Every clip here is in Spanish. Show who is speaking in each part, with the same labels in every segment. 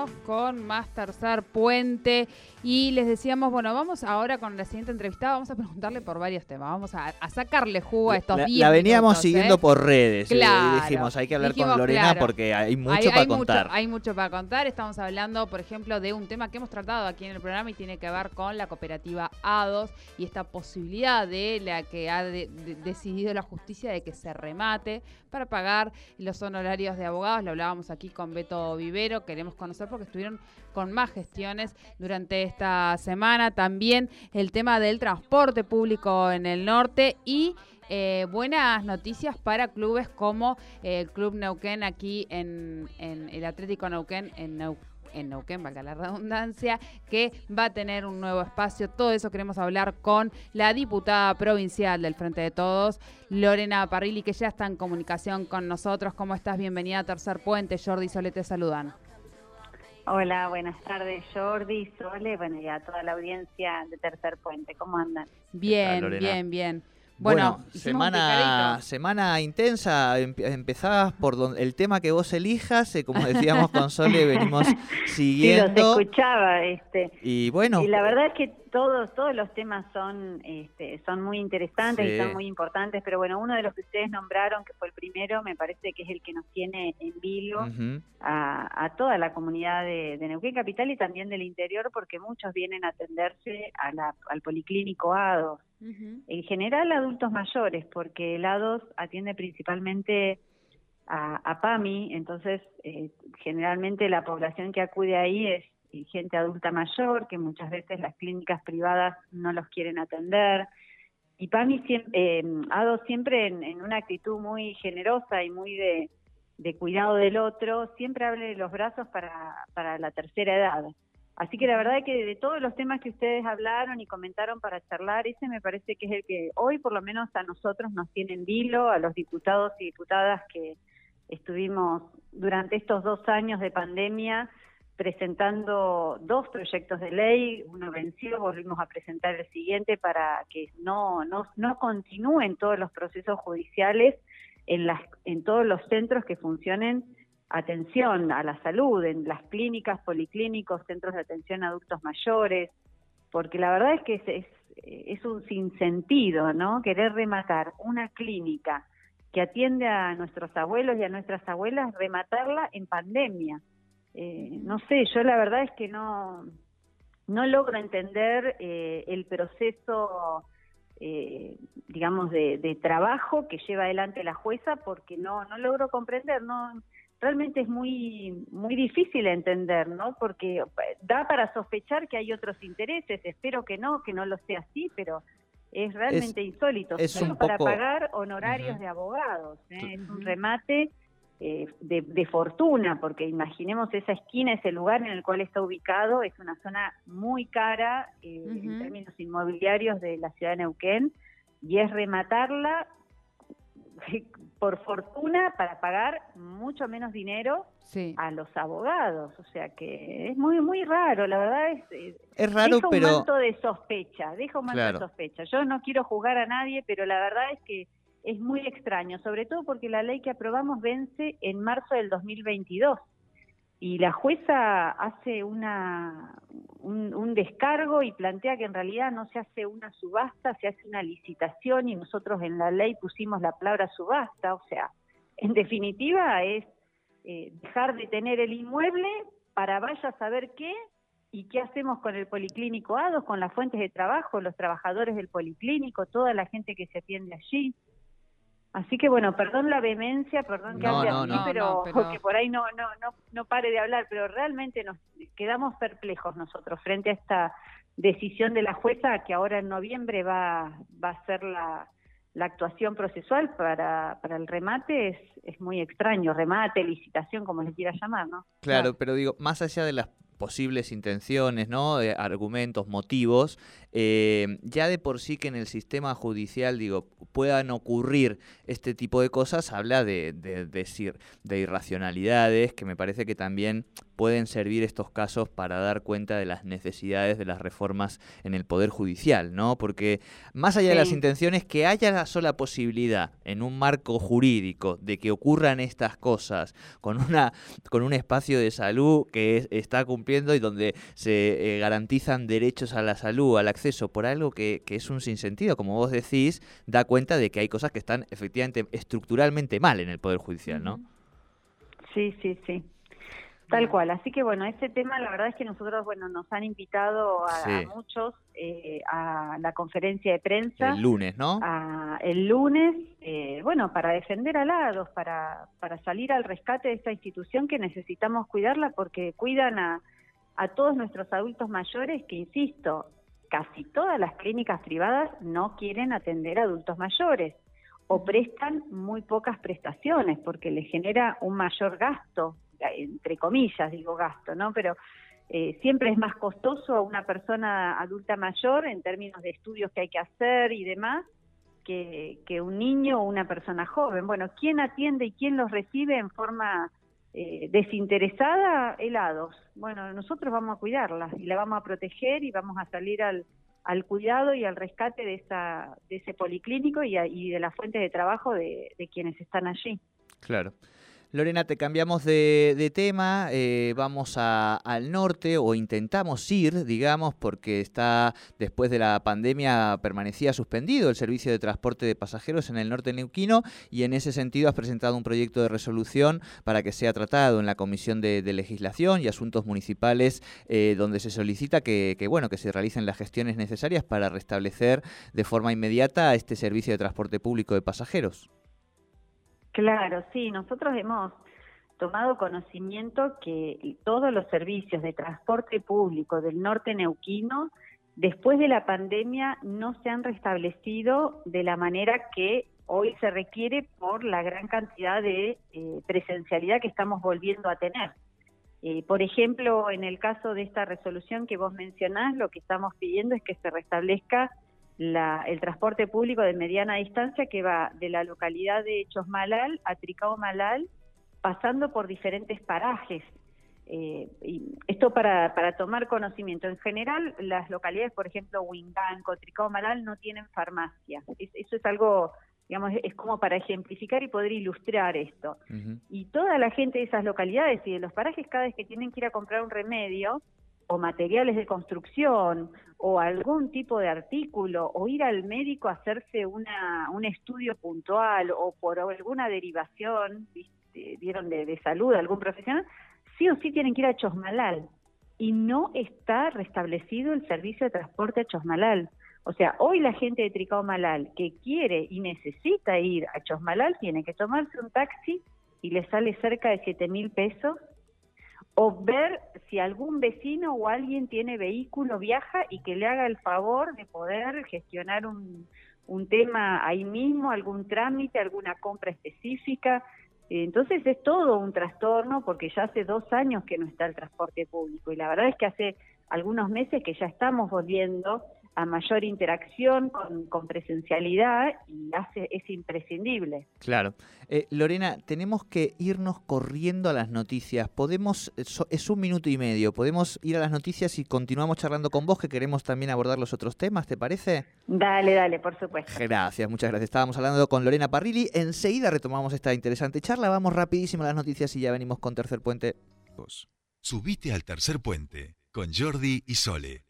Speaker 1: Continuamos con más tercer puente y les decíamos, bueno, vamos ahora con la siguiente entrevistada, vamos a preguntarle por varios temas, vamos a, a sacarle jugo a estos
Speaker 2: La,
Speaker 1: 10
Speaker 2: la veníamos
Speaker 1: minutos,
Speaker 2: siguiendo
Speaker 1: ¿eh?
Speaker 2: por redes. eh,
Speaker 1: Claro.
Speaker 2: Y dijimos, hay que hablar
Speaker 1: Dijimos,
Speaker 2: con Lorena
Speaker 1: claro.
Speaker 2: porque hay mucho
Speaker 1: Hay-
Speaker 2: para
Speaker 1: hay
Speaker 2: contar.
Speaker 1: hay mucho para contar. Estamos hablando, por ejemplo, de un tema que hemos tratado aquí en el programa y tiene que ver con la cooperativa A2 y esta posibilidad de la que ha de- de- decidido la justicia de que se remate para pagar los honorarios de abogados. Lo hablábamos aquí con Beto Vivero. Queremos conocer porque con más gestiones durante esta semana. También el tema del transporte público en el norte y eh, buenas noticias para clubes como eh, el Club Neuquén aquí en, el Atlético Neuquén en Neuquén. Valga la redundancia, que va a tener un nuevo espacio. Todo eso queremos hablar con la diputada provincial del Frente de Todos, Lorena Parrilli, que ya está en comunicación con nosotros. ¿Cómo estás? Bienvenida a Tercer Puente. Jordi y Sole te saludan.
Speaker 3: Hola, buenas tardes Jordi, Sole, bueno y a toda la audiencia de Tercer Puente, ¿cómo andan?
Speaker 1: Bien, bien, bien.
Speaker 2: Bueno, semana, intensa. Empe- empezabas por don- el tema que vos elijas. eh, como decíamos con Sole, venimos
Speaker 3: Sí,
Speaker 2: siguiendo.
Speaker 3: los escuchaba, este.
Speaker 2: y bueno,
Speaker 3: Y la verdad es que todos todos los temas son este, son muy interesantes
Speaker 2: Sí.
Speaker 3: y son muy importantes, pero bueno, uno de los que ustedes nombraron, que fue el primero, me parece que es el que nos tiene en vilo a, a toda la comunidad de, de Neuquén Capital y también del interior, porque muchos vienen a atenderse a la- al policlínico ADOS. En general adultos mayores, porque el ADOS atiende principalmente a, a PAMI, entonces eh, generalmente la población que acude ahí es gente adulta mayor, que muchas veces las clínicas privadas no los quieren atender. Y PAMI, siem- eh, ADOS siempre en, una actitud muy generosa y muy de, cuidado del otro, siempre abre los brazos para, para la tercera edad. Así que la verdad es que de todos los temas que ustedes hablaron y comentaron para charlar, ese me parece que es el que hoy por lo menos a nosotros nos tiene en vilo, a los diputados y diputadas que estuvimos durante estos dos años de pandemia presentando dos proyectos de ley, uno venció, volvimos a presentar el siguiente para que no, no, no continúen todos los procesos judiciales en, las, en todos los centros que funcionen atención a la salud, en las clínicas, policlínicos, centros de atención a adultos mayores, porque la verdad es que es, es, es un sinsentido, ¿no? Querer rematar una clínica que atiende a nuestros abuelos y a nuestras abuelas, rematarla en pandemia. Eh, no sé, yo la verdad es que no, no logro entender eh, el proceso, eh, digamos, de, de trabajo que lleva adelante la jueza porque no, no logro comprender, no realmente es muy muy difícil entender, ¿no? Porque da para sospechar que hay otros intereses. Espero que no, que no lo sea así, pero es realmente insólito.
Speaker 2: es
Speaker 3: Solo
Speaker 2: un
Speaker 3: para
Speaker 2: poco-
Speaker 3: pagar honorarios de abogados. ¿eh? Es un remate eh, de, de fortuna, porque imaginemos esa esquina, ese lugar en el cual está ubicado, es una zona muy cara eh, en términos inmobiliarios de la ciudad de Neuquén, y es rematarla por fortuna para pagar mucho menos dinero
Speaker 1: Sí.
Speaker 3: a los abogados, o sea que es muy muy raro, la verdad es, es
Speaker 2: es raro,
Speaker 3: deja un
Speaker 2: pero
Speaker 3: manto de sospecha, deja un manto
Speaker 2: Claro.
Speaker 3: de sospecha. Yo no quiero juzgar a nadie, pero la verdad es que es muy extraño, sobre todo porque la ley que aprobamos vence en marzo del 2022 y la jueza hace una un, descargo y plantea que en realidad no se hace una subasta, se hace una licitación y nosotros en la ley pusimos la palabra subasta, o sea, en definitiva es eh, dejar de tener el inmueble para vaya a saber qué y qué hacemos con el policlínico ADOS, con las fuentes de trabajo, los trabajadores del policlínico, toda la gente que se atiende allí. Así que bueno, perdón la vehemencia, perdón que
Speaker 2: No,
Speaker 3: hable
Speaker 2: no,
Speaker 3: así,
Speaker 2: no.
Speaker 3: pero,
Speaker 1: pero-
Speaker 3: que por ahí no, no, no, no pare de hablar, pero realmente nos quedamos perplejos nosotros frente a esta decisión de la jueza que ahora en noviembre va, va a ser la, la actuación procesual para, para el remate es, es muy extraño, remate, licitación, como les quiera llamar, ¿no?
Speaker 2: Claro, pero digo, más allá de las posibles intenciones, ¿no? De argumentos, motivos, eh, ya de por sí que en el sistema judicial, digo, puedan ocurrir este tipo de cosas, habla de, de, decir, de irracionalidades, que me parece que también pueden servir estos casos para dar cuenta de las necesidades de las reformas en el Poder Judicial, ¿no? Porque más allá de las intenciones, que haya la sola posibilidad en un marco jurídico de que ocurran estas cosas con, una, con un espacio de salud que está cumpliendo y donde se eh, garantizan derechos a la salud, al acceso, por algo que, que es un sinsentido, como vos decís, da cuenta de que hay cosas que están efectivamente estructuralmente mal en el Poder Judicial, ¿no?
Speaker 3: Sí, sí, sí. Tal cual, así que bueno, este tema la verdad es que nosotros, bueno, nos han invitado a, muchos eh, a la conferencia de prensa.
Speaker 2: El lunes, ¿no?
Speaker 3: el lunes, eh, bueno, para defender a lados, para, para salir al rescate de esta institución que necesitamos cuidarla porque cuidan a, a todos nuestros adultos mayores que, insisto, casi todas las clínicas privadas no quieren atender a adultos mayores o prestan muy pocas prestaciones porque les genera un mayor gasto entre comillas digo gasto, ¿no? Pero eh, siempre es más costoso a una persona adulta mayor en términos de estudios que hay que hacer y demás que, que un niño o una persona joven. Bueno, ¿quién atiende y quién los recibe en forma eh, desinteresada? Helados. Bueno, nosotros vamos a cuidarlas y la vamos a proteger y vamos a salir al, al cuidado y al rescate de, esa, de ese policlínico y, y de la fuente de trabajo de quienes están allí.
Speaker 2: Claro. Lorena, te cambiamos de, tema, eh, vamos al norte o intentamos ir, digamos, porque está después de la pandemia permanecía suspendido el servicio de transporte de pasajeros en el norte neuquino y en ese sentido has presentado un proyecto de resolución para que sea tratado en la Comisión de, Legislación y Asuntos Municipales eh, donde se solicita que, bueno, que se realicen las gestiones necesarias para restablecer de forma inmediata este servicio de transporte público de pasajeros.
Speaker 3: Claro, sí, nosotros hemos tomado conocimiento que todos los servicios de transporte público del norte neuquino, después de la pandemia, no se han restablecido de la manera que hoy se requiere por la gran cantidad de eh, presencialidad que estamos volviendo a tener. Eh, por ejemplo, en el caso de esta resolución que vos mencionás, lo que estamos pidiendo es que se restablezca el transporte público de mediana distancia que va de la localidad de Chosmalal a Tricao Malal, pasando por diferentes parajes. Eh, y esto para, para tomar conocimiento. En general, las localidades, por ejemplo, Huinganco, Tricao Malal, no tienen farmacia. eso es algo, digamos, es como para ejemplificar y poder ilustrar esto. Y toda la gente de esas localidades y de los parajes, cada vez que tienen que ir a comprar un remedio, o materiales de construcción o algún tipo de artículo o ir al médico a hacerse una, un estudio puntual o por alguna derivación, vieron de, de salud, algún profesional, sí o sí tienen que ir a Chosmalal y no está restablecido el servicio de transporte a Chosmalal. O sea, hoy la gente de Tricao Malal que quiere y necesita ir a Chosmalal tiene que tomarse un taxi y le sale cerca de 7 mil pesos o ver si algún vecino o alguien tiene vehículo, viaja y que le haga el favor de poder gestionar un, un tema ahí mismo, algún trámite, alguna compra específica. Entonces es todo un trastorno porque ya hace dos años que no está el transporte público y la verdad es que hace algunos meses que ya estamos volviendo a mayor interacción con, presencialidad y hace, es imprescindible.
Speaker 2: Claro. Eh, Lorena, tenemos que irnos corriendo a las noticias. Podemos, es un minuto y medio, podemos ir a las noticias y continuamos charlando con vos, que queremos también abordar los otros temas, ¿te parece?
Speaker 3: Dale, dale, por supuesto.
Speaker 2: Gracias, muchas gracias. Estábamos hablando con Lorena Parrilli. Enseguida retomamos esta interesante charla. Vamos rapidísimo a las noticias y ya venimos con Tercer Puente.
Speaker 4: Subite al Tercer Puente con Jordi y Sole.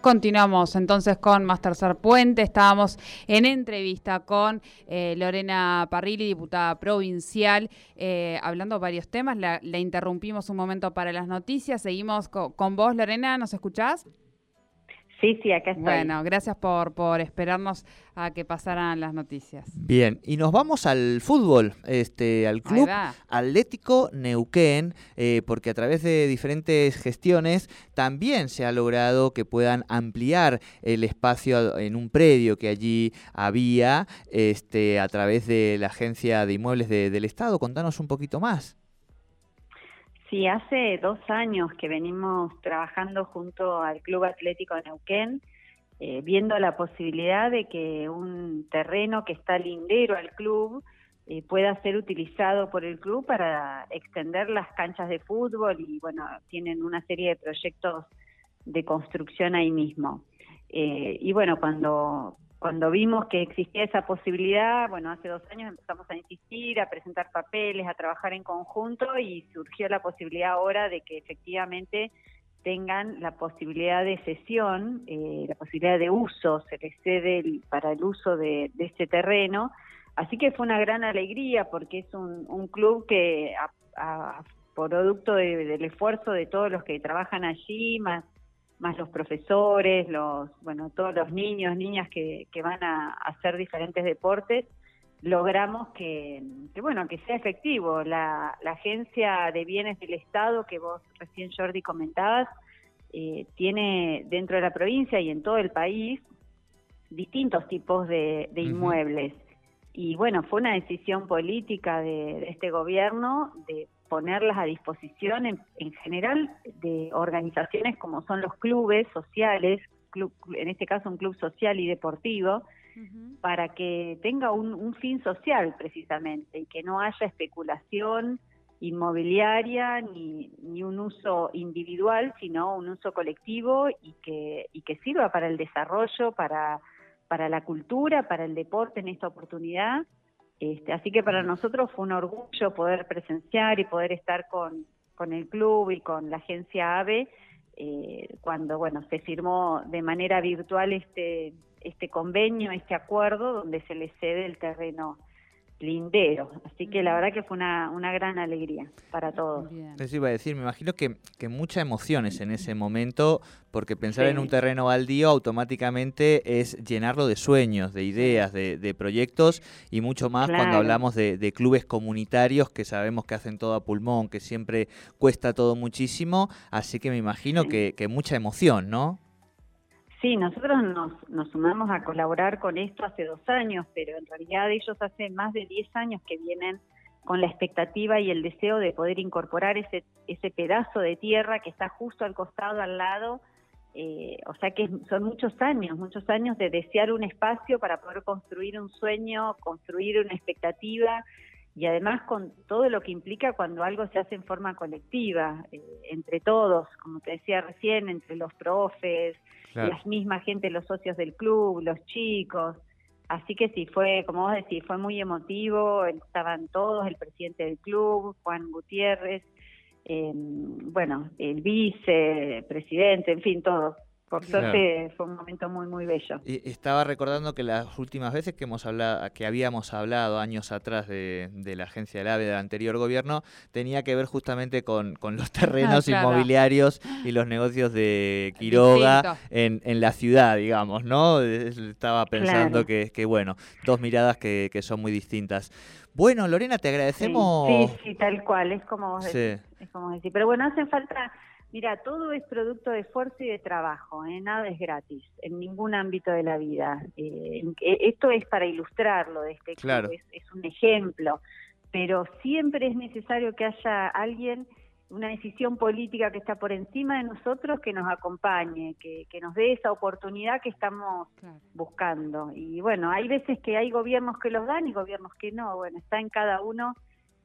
Speaker 1: Continuamos entonces con más tercer puente. Estábamos en entrevista con eh, Lorena Parrilli, diputada provincial, eh, hablando varios temas. La, interrumpimos un momento para las noticias. Seguimos con, vos, Lorena. ¿Nos escuchás?
Speaker 3: Sí, sí, acá estoy.
Speaker 1: Bueno, gracias por, por esperarnos a que pasaran las noticias.
Speaker 2: Bien, y nos vamos al fútbol, este, al club Atlético Neuquén, eh, porque a través de diferentes gestiones también se ha logrado que puedan ampliar el espacio en un predio que allí había, este, a través de la agencia de inmuebles del Estado. Contanos un poquito más.
Speaker 3: Sí, hace dos años que venimos trabajando junto al Club Atlético de Neuquén, eh, viendo la posibilidad de que un terreno que está lindero al club eh, pueda ser utilizado por el club para extender las canchas de fútbol y bueno, tienen una serie de proyectos de construcción ahí mismo. Eh, y bueno, cuando cuando vimos que existía esa posibilidad, bueno, hace dos años empezamos a insistir, a presentar papeles, a trabajar en conjunto y surgió la posibilidad ahora de que efectivamente tengan la posibilidad de cesión, eh, la posibilidad de uso, se les cede para el uso de, este terreno. Así que fue una gran alegría porque es un, club que, a, producto del esfuerzo de todos los que trabajan allí, más más los profesores, los, bueno, todos los niños, niñas que, que van a, hacer diferentes deportes, logramos que, bueno, que sea efectivo. La, la, Agencia de Bienes del Estado que vos recién, Jordi, comentabas, eh, tiene dentro de la provincia y en todo el país distintos tipos de, inmuebles. Y bueno, fue una decisión política de este gobierno de ponerlas a disposición en, general de organizaciones como son los clubes sociales, en este caso un club social y deportivo, para que tenga un, fin social precisamente y que no haya especulación inmobiliaria ni, ni un uso individual, sino un uso colectivo y que, y que sirva para el desarrollo, para, para la cultura, para el deporte en esta oportunidad este, así que para nosotros fue un orgullo poder presenciar y poder estar con, el club y con la agencia AVE eh, cuando bueno se firmó de manera virtual este este convenio, este acuerdo donde se le cede el terreno lindero. Así que la verdad que fue una, una gran alegría para todos.
Speaker 2: Eso iba a decir, me imagino que, que muchas emociones en ese momento, porque pensar en un terreno baldío automáticamente es llenarlo de sueños, de ideas, de, de proyectos y mucho más cuando hablamos de, de, clubes comunitarios que sabemos que hacen todo a pulmón, que siempre cuesta todo muchísimo. Así que me imagino que, que mucha emoción, ¿no?
Speaker 3: Sí, nosotros nos, nos sumamos a colaborar con esto hace dos años, pero en realidad ellos hace más de diez años que vienen con la expectativa y el deseo de poder incorporar ese, ese pedazo de tierra que está justo al costado, al lado. Eh, o sea que son muchos años, muchos años de desear un espacio para poder construir un sueño, construir una expectativa y además con todo lo que implica cuando algo se hace en forma colectiva, eh, entre todos, como te decía recién, entre los profes, las mismas gente, los socios del club, los chicos. Así que sí, fue, como vos decís, fue muy emotivo, estaban todos, el presidente del club, Juan Gutiérrez, eh, bueno, el vicepresidente, en fin, todos. Por suerte fue un momento muy muy bello.
Speaker 2: Y estaba recordando que las últimas veces que hemos hablado, que habíamos hablado años atrás de, la agencia del AVE del anterior gobierno, tenía que ver justamente con, los terrenos inmobiliarios y los negocios de Quiroga en, en, la ciudad, digamos, ¿no? Estaba pensando que, que, bueno, dos miradas que, que, son muy distintas. Bueno, Lorena, te agradecemos.
Speaker 3: Sí, sí, tal cual, es como, es como decir. Pero bueno, hacen falta Mira, todo es producto de esfuerzo y de trabajo, ¿eh? nada es gratis en ningún ámbito de la vida. Eh, esto es para ilustrarlo de este claro. es, es, un ejemplo, pero siempre es necesario que haya alguien, una decisión política que está por encima de nosotros, que nos acompañe, que, que nos dé esa oportunidad que estamos buscando. Y bueno, hay veces que hay gobiernos que los dan y gobiernos que no. Bueno, está en cada uno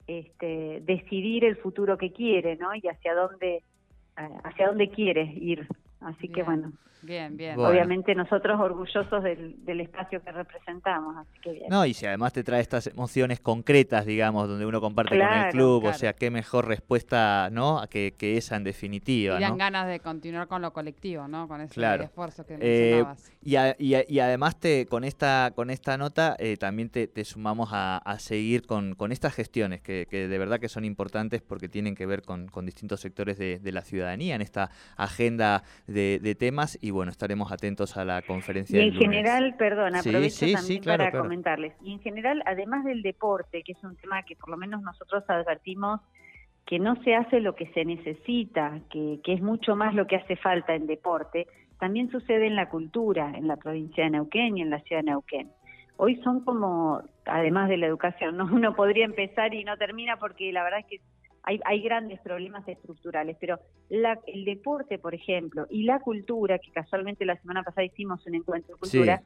Speaker 3: este, decidir el futuro que quiere, ¿no? Y hacia dónde hacia dónde quiere ir. Así que bueno.
Speaker 1: Bien, bien.
Speaker 3: Obviamente nosotros orgullosos del, del, espacio que representamos, así que bien.
Speaker 2: No, y si además te trae estas emociones concretas, digamos, donde uno comparte con el club, o sea, qué mejor respuesta, ¿no? Que, que esa en definitiva.
Speaker 1: Y dan ganas de continuar con lo colectivo, ¿no? Con ese esfuerzo que eh, mencionabas.
Speaker 2: y, y, además te, con esta con esta nota eh, también te, sumamos a, seguir con, con, estas gestiones que, que, de verdad que son importantes porque tienen que ver con, con distintos sectores de, de la ciudadanía en esta agenda de de, temas y bueno, estaremos atentos a la conferencia.
Speaker 3: Y
Speaker 2: en
Speaker 3: general, perdón, aprovecho también para comentarles, y en general, además del deporte, que es un tema que por lo menos nosotros advertimos que no se hace lo que se necesita, que, que es mucho más lo que hace falta en deporte, también sucede en la cultura, en la provincia de Neuquén y en la ciudad de Neuquén. Hoy son como, además de la educación, ¿no? uno podría empezar y no termina porque la verdad es que hay, hay grandes problemas estructurales, pero el deporte, por ejemplo, y la cultura, que casualmente la semana pasada hicimos un encuentro de cultura,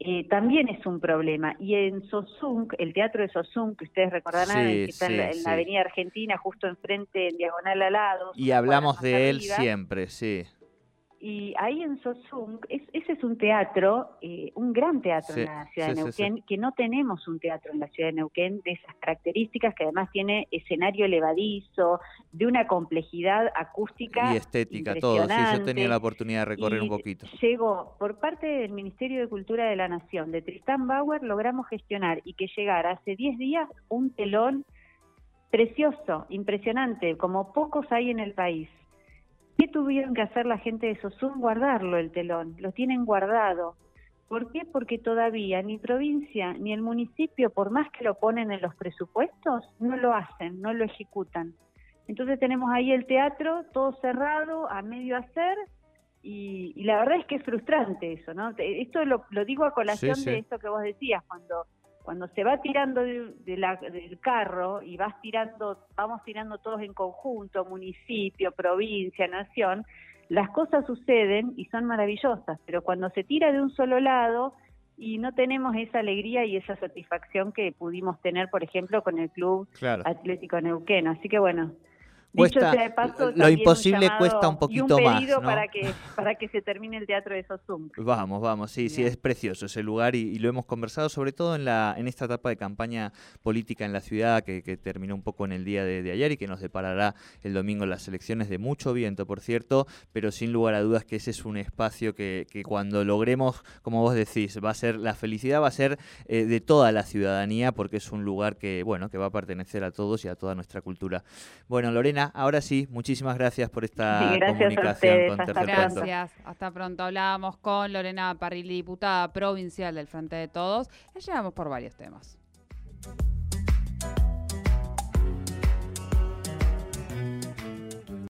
Speaker 3: eh, también es un problema. Y en Sosung, el teatro de Sosung, que ustedes recordarán, que está en, la, Avenida Argentina, justo enfrente, en diagonal al lado.
Speaker 2: Y hablamos de él siempre, sí.
Speaker 3: Y ahí en Sosung, ese es un teatro, eh, un gran teatro en la ciudad de Neuquén, que no tenemos un teatro en la ciudad de Neuquén de esas características, que además tiene escenario elevadizo, de una complejidad acústica.
Speaker 2: Y estética, todo. Sí, yo tenía la oportunidad de recorrer un poquito.
Speaker 3: Llegó, por parte del Ministerio de Cultura de la Nación, de Tristán Bauer, logramos gestionar y que llegara hace 10 días un telón precioso, impresionante, como pocos hay en el país ¿Qué tuvieron que hacer la gente de Sosum? Guardarlo el telón, lo tienen guardado. ¿Por qué? Porque todavía ni provincia ni el municipio, por más que lo ponen en los presupuestos, no lo hacen, no lo ejecutan. Entonces tenemos ahí el teatro todo cerrado, a medio hacer, y, la verdad es que es frustrante eso, ¿no? Esto lo, digo a colación de esto que vos decías, cuando cuando se va tirando de, del carro y vas tirando, vamos tirando todos en conjunto, municipio, provincia, nación, las cosas suceden y son maravillosas, pero cuando se tira de un solo lado y no tenemos esa alegría y esa satisfacción que pudimos tener, por ejemplo, con el Club Atlético Neuquén. Así que bueno,
Speaker 2: lo imposible cuesta un poquito
Speaker 3: un
Speaker 2: más.
Speaker 3: para, que, para que se termine el teatro de Sosum.
Speaker 2: Vamos, vamos, sí, sí, es precioso ese lugar y, lo hemos conversado sobre todo en, la, en esta etapa de campaña política en la ciudad que, terminó un poco en el día de, ayer y que nos deparará el domingo las elecciones de mucho viento, por cierto, pero sin lugar a dudas que ese es un espacio que, cuando logremos, como vos decís, va a ser, la felicidad va a ser eh, de toda la ciudadanía porque es un lugar que, bueno, que va a pertenecer a todos y a toda nuestra cultura. Bueno, Lorena, ahora sí, muchísimas gracias por esta comunicación
Speaker 1: con Hasta Gracias, hasta pronto. Hablábamos con Lorena Parrilli, diputada provincial del Frente de Todos. La llevamos por varios temas.